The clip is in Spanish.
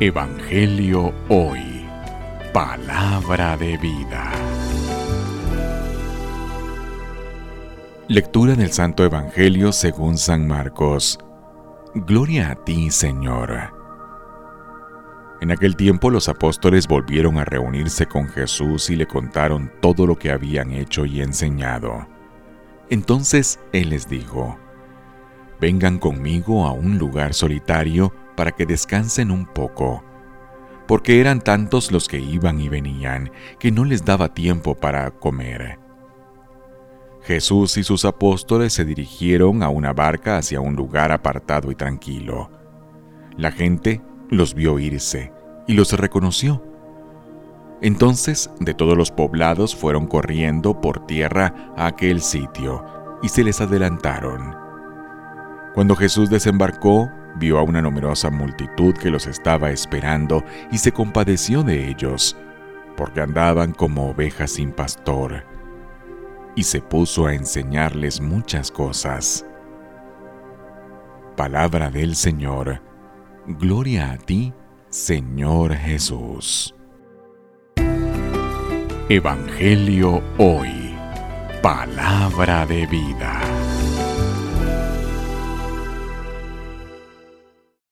Evangelio Hoy. Palabra de vida. Lectura del Santo Evangelio según San Marcos. Gloria a ti, Señor. En aquel tiempo los apóstoles volvieron a reunirse con Jesús y le contaron todo lo que habían hecho y enseñado. Entonces Él les dijo, Vengan conmigo a un lugar solitario para que descansen un poco, porque eran tantos los que iban y venían que no les daba tiempo para comer. Jesús y sus apóstoles se dirigieron a una barca hacia un lugar apartado y tranquilo. La gente los vio irse y los reconoció. Entonces de todos los poblados fueron corriendo por tierra a aquel sitio y se les adelantaron. Cuando Jesús desembarcó, vio a una numerosa multitud que los estaba esperando y se compadeció de ellos, porque andaban como ovejas sin pastor, y se puso a enseñarles muchas cosas. Palabra del Señor, gloria a ti, Señor Jesús. Evangelio hoy, palabra de vida.